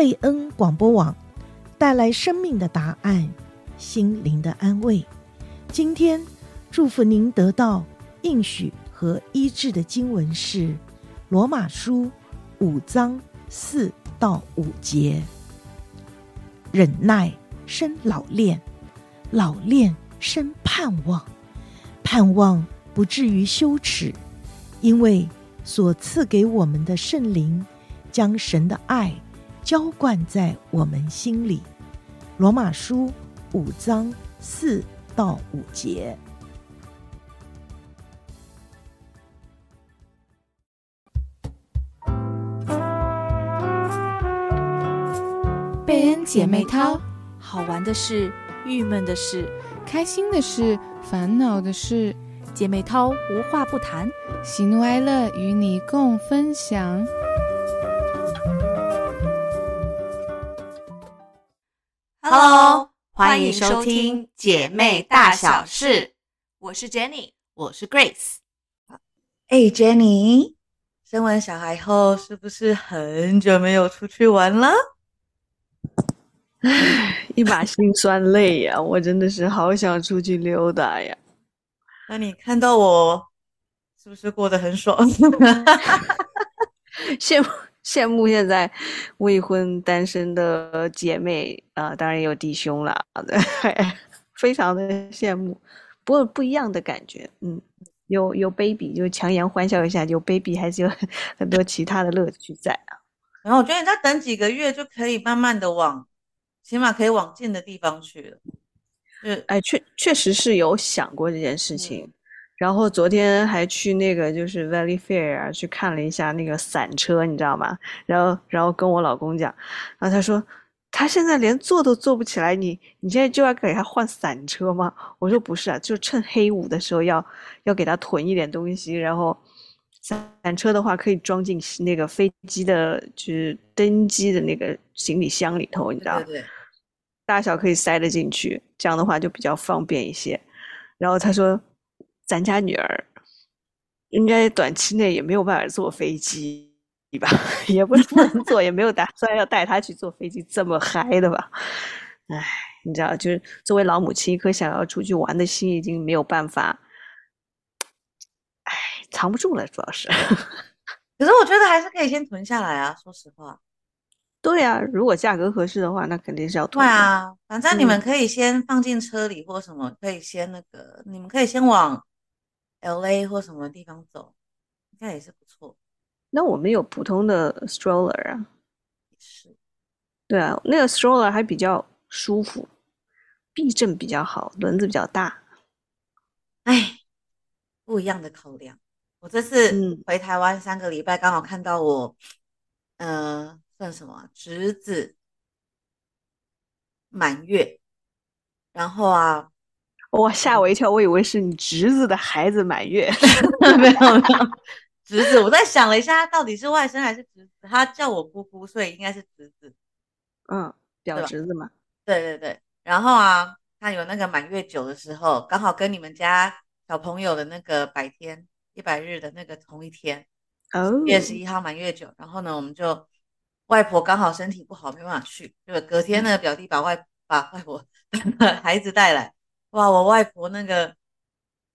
贝恩广播网带来生命的答案，心灵的安慰。今天祝福您得到应许和医治的经文是罗马书五章四到五节。忍耐生老练，老练生盼望，盼望不至于羞耻，因为所赐给我们的圣灵将神的爱浇灌在我们心里。罗马书五章四到五节。贝恩姐妹淘，好玩的事，郁闷的事，开心的事，烦恼的事，姐妹淘无话不谈，喜怒哀乐与你共分享。Hello，欢迎收听姐妹大小事。我是 Jenny，我是 Grace。哎，Jenny，生完小孩后是不是很久没有出去玩了？唉，一把辛酸泪呀！我真的是好想出去溜达呀。那你看到我是不是过得很爽？羡慕。羡慕现在未婚单身的姐妹啊、呃，当然也有弟兄了，对，非常的羡慕。不过不一样的感觉，嗯，有有 baby 就强颜欢笑一下，有 baby 还是有很多其他的乐趣在啊。然后我觉得你再等几个月就可以慢慢的往，起码可以往近的地方去了。嗯，哎，确确实是有想过这件事情。嗯然后昨天还去那个就是 Valley Fair 啊，去看了一下那个伞车，你知道吗？然后然后跟我老公讲，然后他说他现在连坐都坐不起来，你你现在就要给他换伞车吗？我说不是啊，就趁黑五的时候要要给他囤一点东西，然后伞车的话可以装进那个飞机的，就是登机的那个行李箱里头，你知道吗？对对对，大小可以塞得进去，这样的话就比较方便一些。然后他说。咱家女儿应该短期内也没有办法坐飞机吧？也不是不能 坐，也没有打算要带她去坐飞机，这么嗨的吧？哎，你知道，就是作为老母亲，一颗想要出去玩的心已经没有办法，哎，藏不住了，主要是。可是我觉得还是可以先囤下来啊，说实话。对啊，如果价格合适的话，那肯定是要囤。对啊，反正你们可以先放进车里或什么，嗯、可以先那个，你们可以先往。L A 或什么地方走，应该也是不错。那我们有普通的 stroller 啊，也是，对啊，那个 stroller 还比较舒服，避震比较好，轮子比较大。哎，不一样的考量。我这次回台湾三个礼拜，刚好看到我，嗯、呃，算什么侄子满月，然后啊。哇，吓我一跳！我以为是你侄子的孩子满月，没有没有，侄子。我在想了一下，他到底是外甥还是侄子？他叫我姑姑，所以应该是侄子。嗯，表侄子嘛。对对对。然后啊，他有那个满月酒的时候，刚好跟你们家小朋友的那个百天一百日的那个同一天，哦，月十一号满月酒。然后呢，我们就外婆刚好身体不好，没办法去，就隔天呢，表弟把外把外婆孩子带来。哇，我外婆那个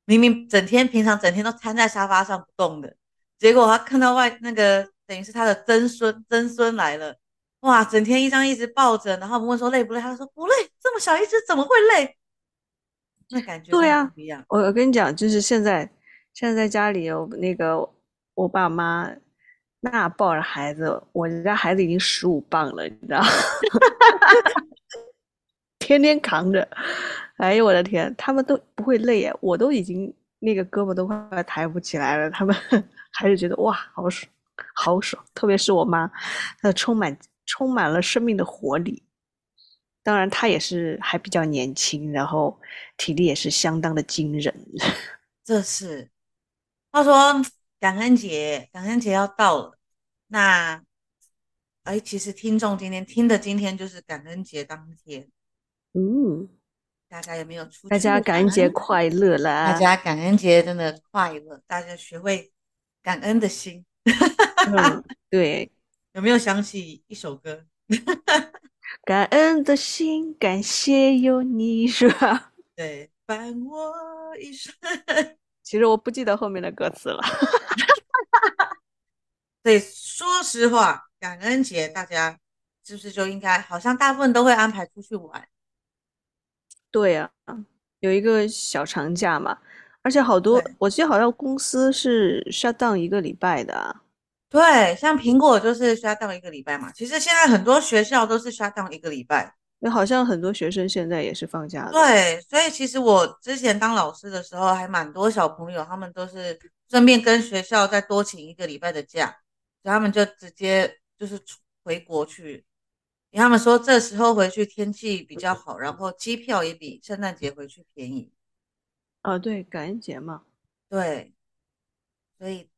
明明整天平常整天都瘫在沙发上不动的，结果她看到外那个等于是她的曾孙曾孙来了，哇，整天一张一直抱着，然后我们问说累不累，她说不累，这么小一只怎么会累？那感觉对呀，不一样。我我跟你讲，就是现在现在在家里有那个我爸妈那抱着孩子，我家孩子已经十五磅了，你知道。天天扛着，哎呦我的天，他们都不会累耶，我都已经那个胳膊都快抬不起来了，他们 还是觉得哇，好爽，好爽。特别是我妈，她充满充满了生命的活力。当然，她也是还比较年轻，然后体力也是相当的惊人。这是，话说感恩节，感恩节要到了，那哎，其实听众今天听的今天就是感恩节当天。嗯，大家有没有出？大家感恩节快乐啦！大家感恩节真的快乐，大家学会感恩的心。嗯，对，有没有想起一首歌？感恩的心，感谢有你，是吧？对，伴我一生。其实我不记得后面的歌词了。对，说实话，感恩节大家是不是就应该，好像大部分都会安排出去玩？对呀、啊，有一个小长假嘛，而且好多，我记得好像公司是 shut down 一个礼拜的啊。对，像苹果就是 shut down 一个礼拜嘛。其实现在很多学校都是 shut down 一个礼拜。那好像很多学生现在也是放假的。对，所以其实我之前当老师的时候，还蛮多小朋友，他们都是顺便跟学校再多请一个礼拜的假，所以他们就直接就是回国去。因为他们说这时候回去天气比较好，然后机票也比圣诞节回去便宜。啊，对，感恩节嘛。对，所以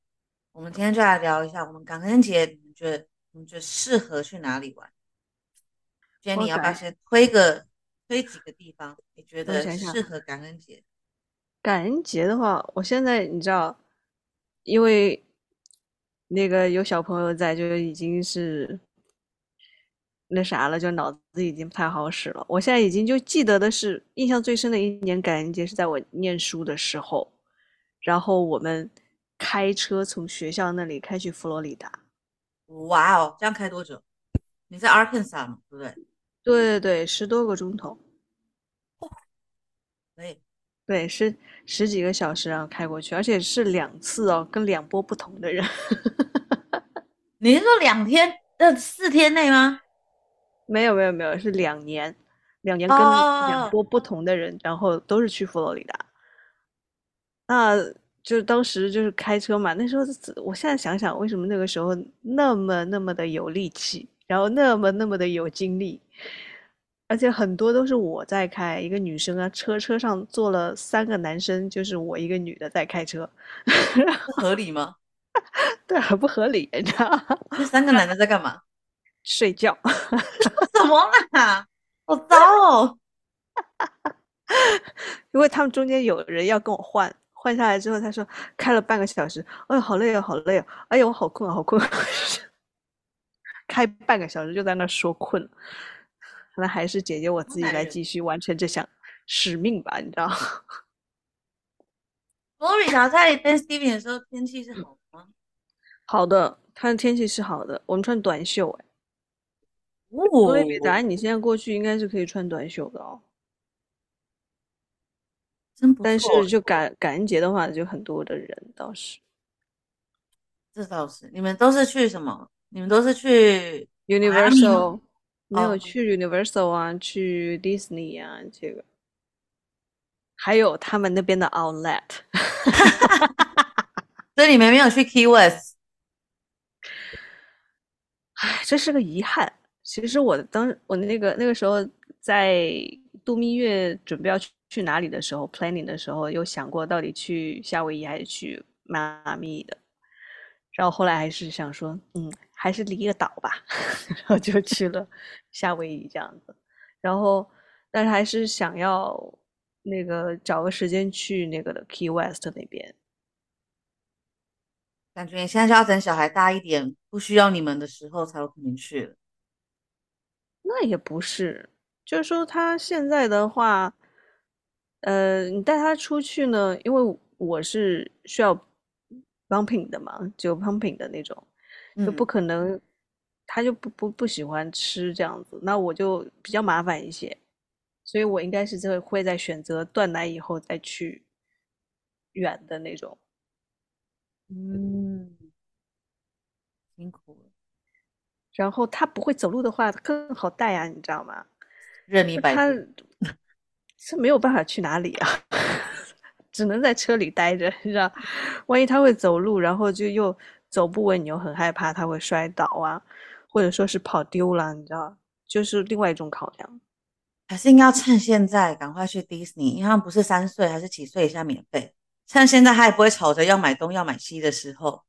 我们今天就来聊一下，我们感恩节，你们觉得你们觉得适合去哪里玩？今天你要不要先推个推几个地方？你觉得适合感恩节？感恩节的话，我现在你知道，因为那个有小朋友在，就已经是那啥了，就脑子已经不太好使了。我现在已经就记得的是，印象最深的一年感恩节是在我念书的时候，然后我们开车从学校那里开去佛罗里达。哇哦，这样开多久？你在 Arkansas 吗？对不对？对对对，十多个钟头。哦，对，对，十十几个小时然后开过去，而且是两次哦，跟两波不同的人。你是说两天？呃，四天内吗？没有没有没有，是两年，两年跟两波不同的人，oh. 然后都是去佛罗里达。那就是当时就是开车嘛，那时候我现在想想，为什么那个时候那么那么的有力气？然后那么那么的有精力，而且很多都是我在开，一个女生啊，车车上坐了三个男生，就是我一个女的在开车，合理吗？对，很不合理，你知道吗？这三个男的在干嘛？睡觉。什么了？好糟哦！因为他们中间有人要跟我换，换下来之后，他说开了半个小时，哎呦，好累哦，好累哦，哎呦，我好困啊，好困。开半个小时就在那说困了，那还是姐姐我自己来继续完成这项使命吧，你知道？佛罗里达在 Thanksgiving 的时候天气是好的吗？好的，它的天气是好的，我们穿短袖哎。哦，佛罗里达你现在过去应该是可以穿短袖的哦。真不错。但是就感感恩节的话，就很多的人倒是。这倒是，你们都是去什么？你们都是去 Universal，没有去 Universal 啊，哦、去 Disney 啊，这个还有他们那边的 Outlet，所以你们没有去 Key West。唉，这是个遗憾。其实我当我那个那个时候在度蜜月准备要去去哪里的时候，planning 的时候有想过到底去夏威夷还是去迈阿密的。然后后来还是想说，嗯，还是离个岛吧，然后就去了夏威夷这样子。然后，但是还是想要那个找个时间去那个的 Key West 那边。感觉现在就要等小孩大一点，不需要你们的时候才有可能去了。那也不是，就是说他现在的话，呃，你带他出去呢，因为我是需要。pumping 的嘛，就 pumping 的那种，就不可能，嗯、他就不不不喜欢吃这样子，那我就比较麻烦一些，所以我应该是会会在选择断奶以后再去远的那种。嗯，辛苦了。然后他不会走路的话更好带啊，你知道吗？任。他是没有办法去哪里啊。只能在车里待着，你知道？万一他会走路，然后就又走不稳，你又很害怕他会摔倒啊，或者说是跑丢了，你知道？就是另外一种考量。还是应该要趁现在赶快去迪士尼，因为他们不是三岁还是几岁以下免费，趁现在他也不会吵着要买东要买西的时候，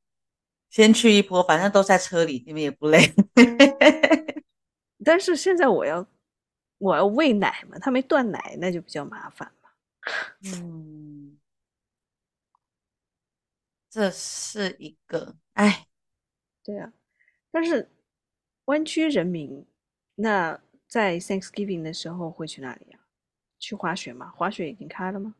先去一波，反正都在车里，你们也不累。但是现在我要我要喂奶嘛，他没断奶，那就比较麻烦嘛。嗯。这是一个哎，对啊，但是湾区人民那在 Thanksgiving 的时候会去哪里啊？去滑雪吗？滑雪已经开了吗？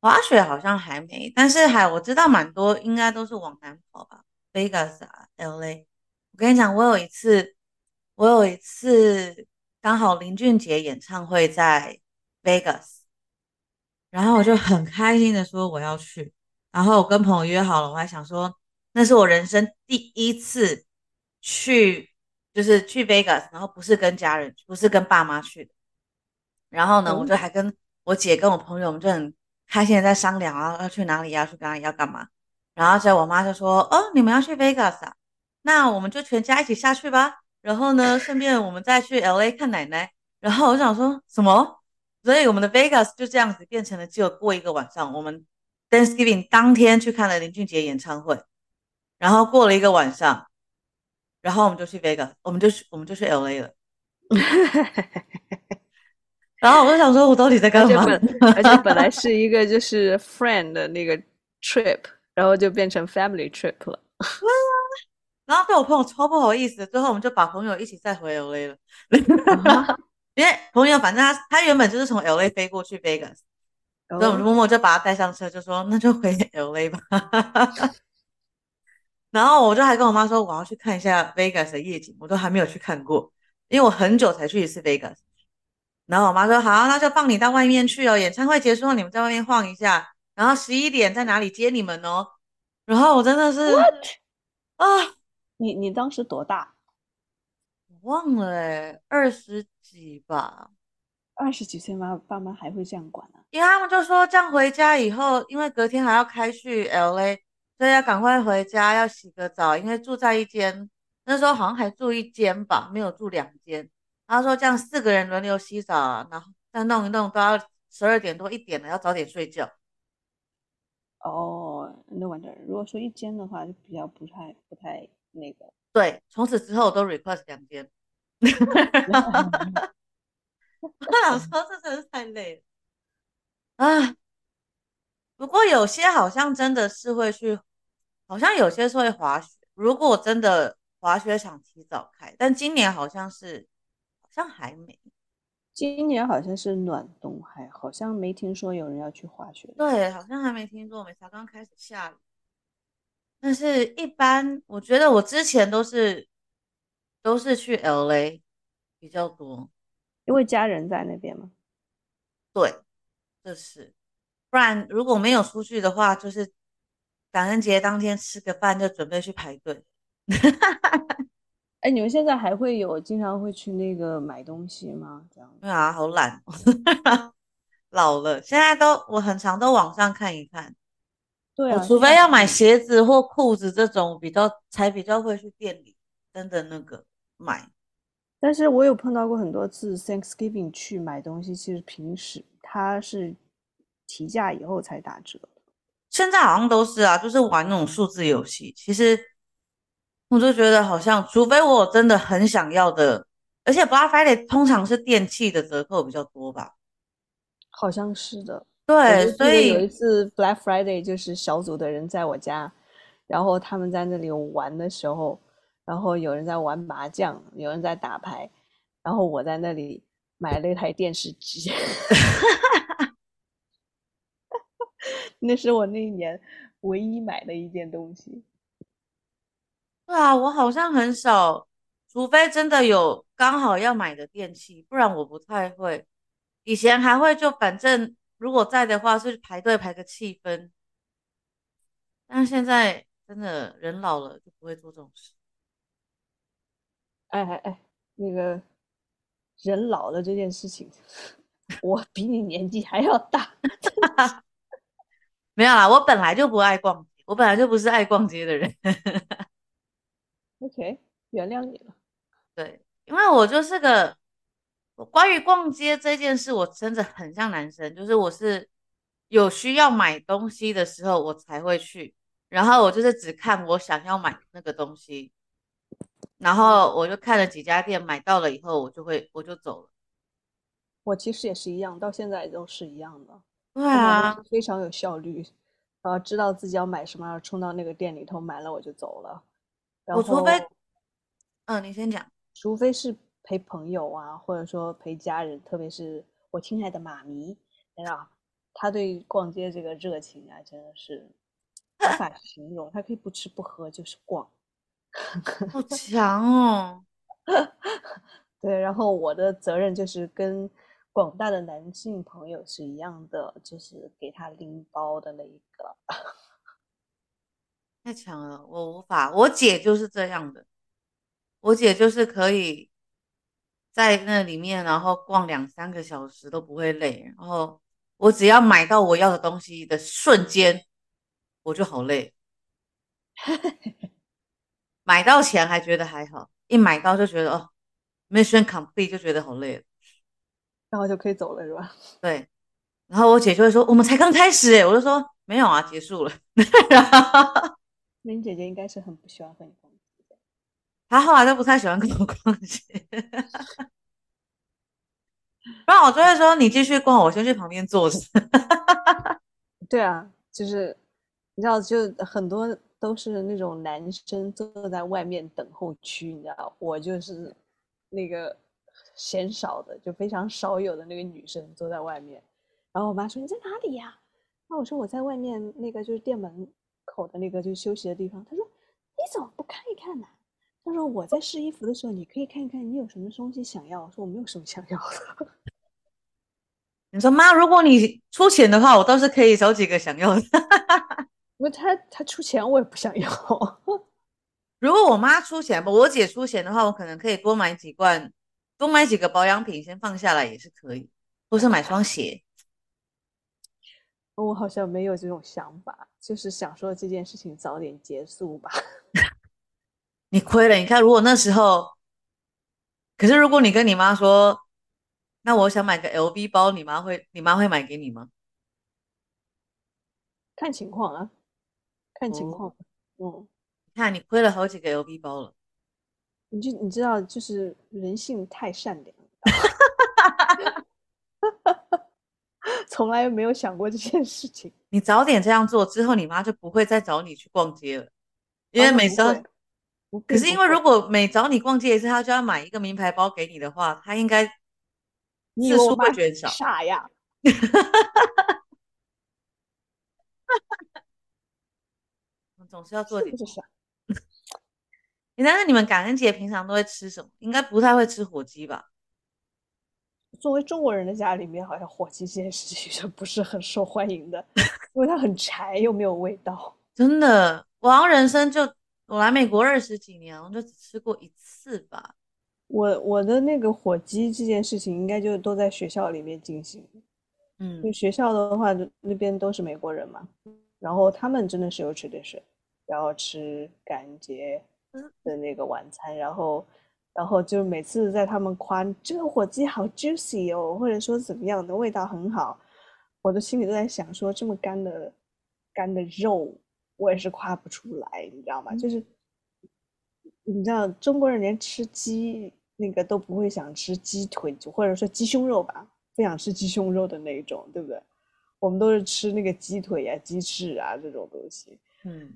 滑雪好像还没，但是还我知道蛮多，应该都是往南跑吧，Vegas 啊，LA。我跟你讲，我有一次，我有一次刚好林俊杰演唱会在 Vegas，然后我就很开心的说我要去，然后我跟朋友约好了，我还想说那是我人生第一次去，就是去 Vegas，然后不是跟家人，不是跟爸妈去的，然后呢，嗯、我就还跟我姐跟我朋友，我们就很开心的在商量啊，要去哪里，要去哪里，要干嘛，然后在我妈就说，哦，你们要去 Vegas 啊？那我们就全家一起下去吧，然后呢，顺便我们再去 LA 看奶奶。然后我想说什么？所以我们的 Vegas 就这样子变成了只有过一个晚上。我们 Thanksgiving 当天去看了林俊杰演唱会，然后过了一个晚上，然后我们就去 Vegas，我们就去我们就去 LA 了。然后我就想说，我到底在干嘛？而且本来是一个就是 friend 的那个 trip，然后就变成 family trip 了。然后被我朋友超不好意思，最后我们就把朋友一起再回 LA 了，啊、因为朋友反正他他原本就是从 LA 飞过去 Vegas，所以我们默默就把他带上车，就说那就回 LA 吧。然后我就还跟我妈说我要去看一下 Vegas 的夜景，我都还没有去看过，因为我很久才去一次 Vegas。然后我妈说好，那就放你到外面去哦，演唱会结束后你们在外面晃一下，然后十一点在哪里接你们哦。然后我真的是?啊。你你当时多大？我忘了哎，二十几吧。二十几岁吗？爸妈还会这样管啊？因为他们就说这样回家以后，因为隔天还要开去 LA，所以要赶快回家，要洗个澡，因为住在一间，那时候好像还住一间吧，没有住两间。他说这样四个人轮流洗澡，然后再弄一弄都要十二点多一点了，要早点睡觉。哦，那完蛋。如果说一间的话，就比较不太不太。那个对，从此之后我都 request 两间。我想说，这真是太累了啊！不过有些好像真的是会去，好像有些是会滑雪。如果真的滑雪场提早开，但今年好像是好像还没。今年好像是暖冬，还好像没听说有人要去滑雪。对，好像还没听说，没才刚开始下雨。但是，一般我觉得我之前都是都是去 LA 比较多，因为家人在那边嘛。对，这是。不然如果没有出去的话，就是感恩节当天吃个饭就准备去排队。哎，你们现在还会有经常会去那个买东西吗？这样。对啊，好懒，老了，现在都我很常都网上看一看。对啊，除非要买鞋子或裤子这种比较才比较会去店里真的那个买。但是我有碰到过很多次 Thanksgiving 去买东西，其实平时它是提价以后才打折。现在好像都是啊，就是玩那种数字游戏。其实我就觉得好像，除非我真的很想要的，而且 Black Friday 通常是电器的折扣比较多吧？好像是的。对，所以有一次 Black Friday 就是小组的人在我家，然后他们在那里玩的时候，然后有人在玩麻将，有人在打牌，然后我在那里买了一台电视机，那是我那一年唯一买的一件东西。对啊，我好像很少，除非真的有刚好要买的电器，不然我不太会。以前还会就反正。如果在的话，是排队排个气氛。但是现在真的人老了就不会做这种事。哎哎哎，那个人老了这件事情，我比你年纪还要大。没有啦，我本来就不爱逛街，我本来就不是爱逛街的人。OK，原谅你了。对，因为我就是个。关于逛街这件事，我真的很像男生，就是我是有需要买东西的时候我才会去，然后我就是只看我想要买那个东西，然后我就看了几家店，买到了以后我就会我就走了。我其实也是一样，到现在都是一样的。对啊，非常有效率，呃，知道自己要买什么，冲到那个店里头买了我就走了。我除非，嗯，你先讲，除非是。陪朋友啊，或者说陪家人，特别是我亲爱的妈咪，你知道，他对逛街这个热情啊，真的是 无法形容。他可以不吃不喝就是逛，好 强哦。对，然后我的责任就是跟广大的男性朋友是一样的，就是给他拎包的那一个。太强了，我无法。我姐就是这样的，我姐就是可以在那里面，然后逛两三个小时都不会累。然后我只要买到我要的东西的瞬间，我就好累。买到钱还觉得还好，一买到就觉得哦，mission complete 就觉得好累了，然后就可以走了是吧？对。然后我姐就会说：“我们才刚开始。”哎，我就说：“没有啊，结束了。” 那你姐姐应该是很不喜欢和你逛街的。她后来都不太喜欢跟我逛街，不然我就会说：“你继续逛，我先去旁边坐着。”对啊，就是你知道，就很多都是那种男生坐在外面等候区，你知道，我就是那个嫌少的，就非常少有的那个女生坐在外面。然后我妈说：“你在哪里呀？”那我说：“我在外面，那个就是店门。”口的那个就是休息的地方，他说：“你怎么不看一看呢？”他说：“我在试衣服的时候，你可以看一看你有什么东西想要。”我说：“我没有什么想要的。”你说妈，如果你出钱的话，我倒是可以找几个想要的。因为他他出钱，我也不想要。如果我妈出钱，不，我姐出钱的话，我可能可以多买几罐，多买几个保养品，先放下来也是可以，或是买双鞋。我好像没有这种想法，就是想说这件事情早点结束吧。你亏了，你看，如果那时候，可是如果你跟你妈说，那我想买个 LV 包，你妈会，你妈会买给你吗？看情况啊，看情况。哦、嗯，你看你亏了好几个 LV 包了，你就你知道，就是人性太善良。从来没有想过这件事情。你早点这样做之后，你妈就不会再找你去逛街了，因为每次，可是因为如果每找你逛街一次，她就要买一个名牌包给你的话，她应该次数会减少。傻呀！我总是要做点。你那你们感恩节平常都会吃什么？应该不太会吃火鸡吧？作为中国人的家里面，好像火鸡这件事情 是不是很受欢迎的，因为它很柴又没有味道。真的，我好像人生就我来美国二十几年，我就只吃过一次吧。我我的那个火鸡这件事情，应该就都在学校里面进行。嗯，就学校的话，那边都是美国人嘛，然后他们真的是有 tradition，然后吃感恩节的那个晚餐，然后。然后就每次在他们夸这个火鸡好 juicy 哦，或者说怎么样的味道很好，我的心里都在想说，这么干的干的肉，我也是夸不出来，你知道吗？嗯、就是你知道中国人连吃鸡那个都不会想吃鸡腿，或者说鸡胸肉吧，不想吃鸡胸肉的那种，对不对？我们都是吃那个鸡腿呀、啊、鸡翅啊这种东西。嗯，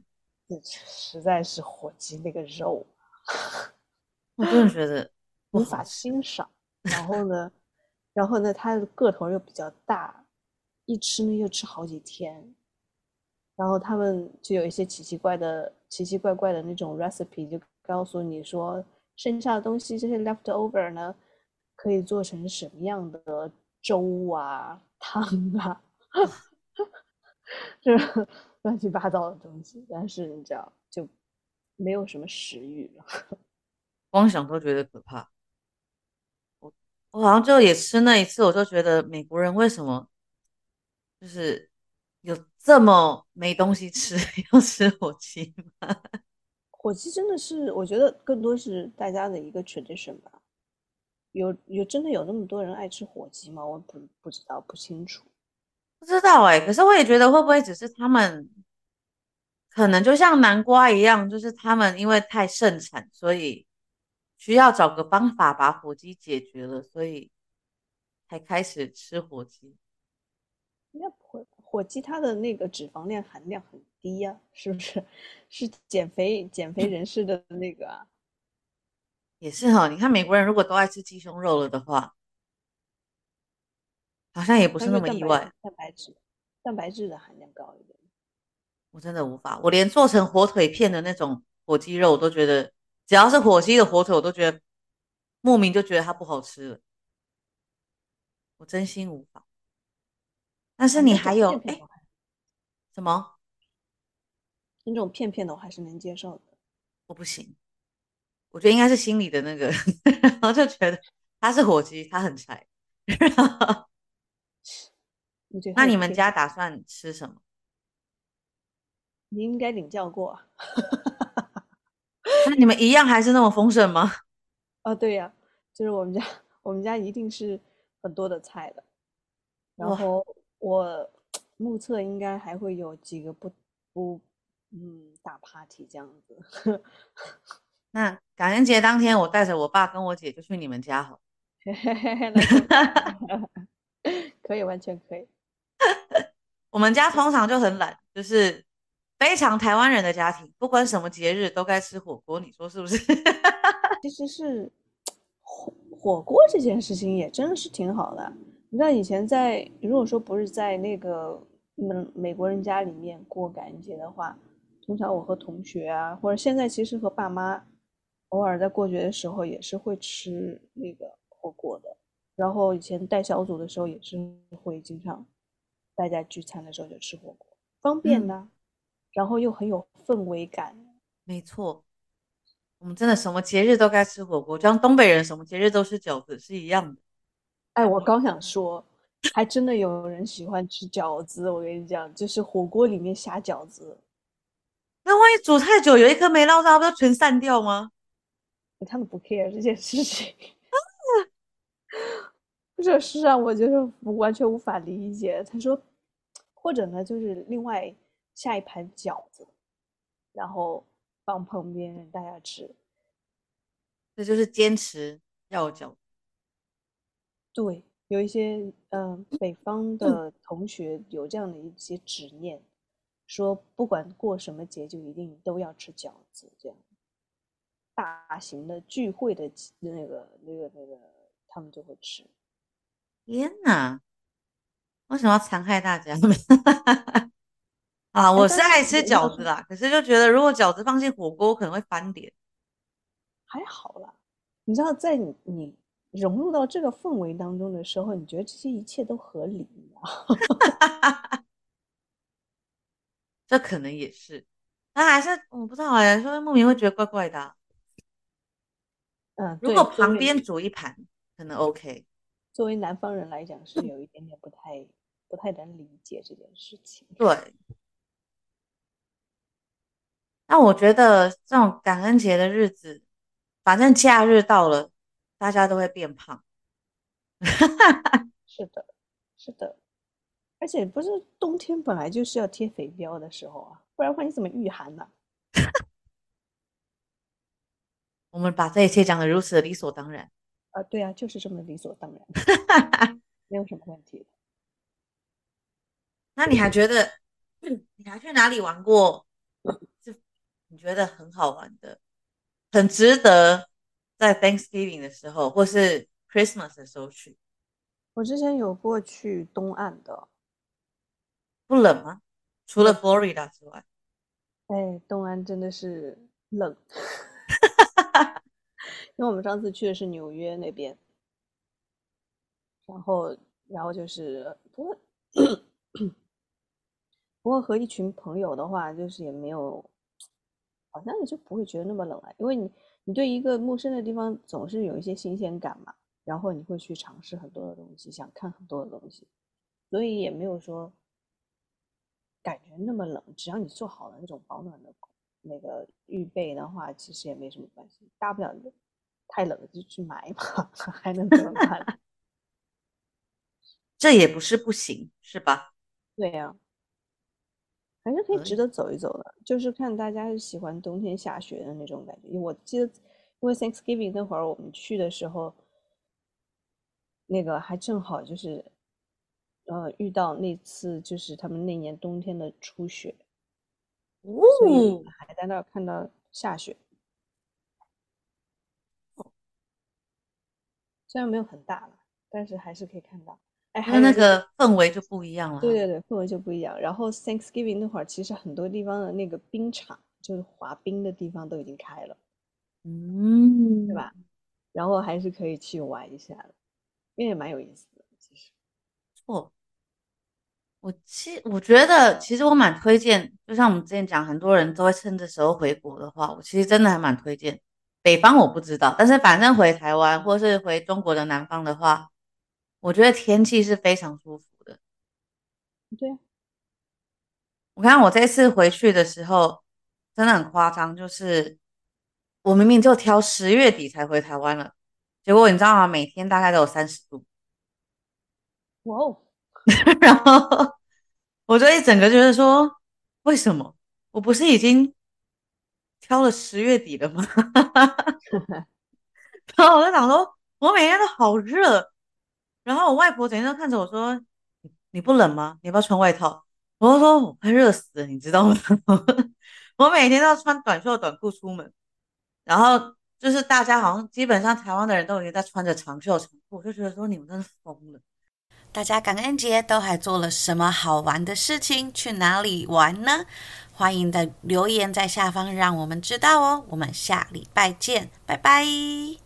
这实在是火鸡那个肉。我真的觉得无法欣赏，然后呢，然后呢，它的个头又比较大，一吃呢又吃好几天，然后他们就有一些奇奇怪的、奇奇怪怪的那种 recipe，就告诉你说，剩下的东西这些 leftover 呢，可以做成什么样的粥啊、汤啊，就是乱七八糟的东西，但是你知道，就没有什么食欲了。光想都觉得可怕。我我好像就也吃那一次，我就觉得美国人为什么就是有这么没东西吃，要吃火鸡吗？火鸡真的是，我觉得更多是大家的一个 tradition 吧。有有真的有那么多人爱吃火鸡吗？我不不知道，不清楚。不知道哎、欸，可是我也觉得会不会只是他们可能就像南瓜一样，就是他们因为太盛产，所以。需要找个方法把火鸡解决了，所以才开始吃火鸡。那火火鸡它的那个脂肪量含量很低呀、啊，是不是？是减肥减肥人士的那个啊？也是哈、哦，你看美国人如果都爱吃鸡胸肉了的话，好像也不是那么意外。蛋白质，蛋白质的含量高一点。我真的无法，我连做成火腿片的那种火鸡肉，我都觉得只要是火鸡的火腿，我都觉得莫名就觉得它不好吃了。我真心无法。但是你还有哎，什么？那种片片的我还是能接受的。我不行。我觉得应该是心里的那个，然后就觉得它是火鸡，它很柴。那你们家打算吃什么？你应该领教过你们一样还是那么丰盛吗？啊，对呀、啊，就是我们家，我们家一定是很多的菜的。然后我目测应该还会有几个不不嗯大 party 这样子。那感恩节当天，我带着我爸跟我姐就去你们家好。可以，完全可以。我们家通常就很懒，就是非常台湾人的家庭，不管什么节日都该吃火锅，你说是不是？其实是火火锅这件事情也真的是挺好的。你知道以前在，如果说不是在那个美美国人家里面过感恩节的话，通常我和同学啊，或者现在其实和爸妈。偶尔在过节的时候也是会吃那个火锅的，然后以前带小组的时候也是会经常大家聚餐的时候就吃火锅，方便呢，嗯、然后又很有氛围感。没错，我们真的什么节日都该吃火锅，就像东北人什么节日都吃饺子是一样的。哎，我刚想说，还真的有人喜欢吃饺子，我跟你讲，就是火锅里面下饺子。那万一煮太久，有一颗没捞到，不就全散掉吗？他们不 care 这件事情，这是让我就是完全无法理解。他说，或者呢，就是另外下一盘饺子，然后放旁边让大家吃。这就是坚持要有饺子。对，有一些嗯、呃，北方的同学有这样的一些执念，说不管过什么节，就一定都要吃饺子，这样。大型的聚会的那个、那个、那个，他们就会吃。天哪！为什么要残害大家？啊，我是爱吃饺子啦，可是就觉得如果饺子放进火锅，可能会翻脸。还好啦，你知道，在你你融入到这个氛围当中的时候，你觉得这些一切都合理吗？这可能也是，但还是我不知道哎，说莫名会觉得怪怪的啊。嗯，如果旁边煮一盘，可能 OK。作为南方人来讲，是有一点点不太、不太能理解这件事情。对。那我觉得这种感恩节的日子，反正假日到了，大家都会变胖。是的，是的。而且不是冬天本来就是要贴肥膘的时候啊，不然的话你怎么御寒呢？我们把这一切讲得如此的理所当然啊！对啊，就是这么理所当然，没有什么问题。那你还觉得，你还去哪里玩过？就你觉得很好玩的，很值得在 Thanksgiving 的时候，或是 Christmas 的时候去？我之前有过去东岸的，不冷吗？除了 Florida 之外，哎，东岸真的是冷。因为我们上次去的是纽约那边，然后，然后就是不过，不过和一群朋友的话，就是也没有，好像也就不会觉得那么冷了。因为你，你对一个陌生的地方总是有一些新鲜感嘛，然后你会去尝试很多的东西，想看很多的东西，所以也没有说感觉那么冷。只要你做好了那种保暖的那个预备的话，其实也没什么关系，大不了就。太冷了就去买嘛，还能怎么办？这也不是不行，是吧？对呀、啊，还是可以值得走一走的。嗯、就是看大家是喜欢冬天下雪的那种感觉。因为我记得，因为 Thanksgiving 那会儿我们去的时候，那个还正好就是，呃，遇到那次就是他们那年冬天的初雪，哦、所以还在那儿看到下雪。虽然没有很大了，但是还是可以看到。哎，还有那个氛围就不一样了。对对对，氛围就不一样。然后 Thanksgiving 那会儿，其实很多地方的那个冰场，就是滑冰的地方都已经开了，嗯，对吧？然后还是可以去玩一下的，因为也蛮有意思的。其实，错。我其我觉得，其实我蛮推荐，就像我们之前讲，很多人都会趁这时候回国的话，我其实真的还蛮推荐。北方我不知道，但是反正回台湾或是回中国的南方的话，我觉得天气是非常舒服的。对啊，我看我这次回去的时候真的很夸张，就是我明明就挑十月底才回台湾了，结果你知道吗？每天大概都有三十度。哇哦！然后我就一整个就是说，为什么我不是已经挑了十月底了吗？然后我就想说，我每天都好热。然后我外婆整天都看着我说：“你不冷吗？你要不要穿外套？”我就说：“我快热死了，你知道吗？” 我每天都要穿短袖短裤出门。然后就是大家好像基本上台湾的人都已经在穿着长袖长裤，我就觉得说你们真是疯了。大家感恩节都还做了什么好玩的事情？去哪里玩呢？欢迎的留言在下方让我们知道哦。我们下礼拜见，拜拜。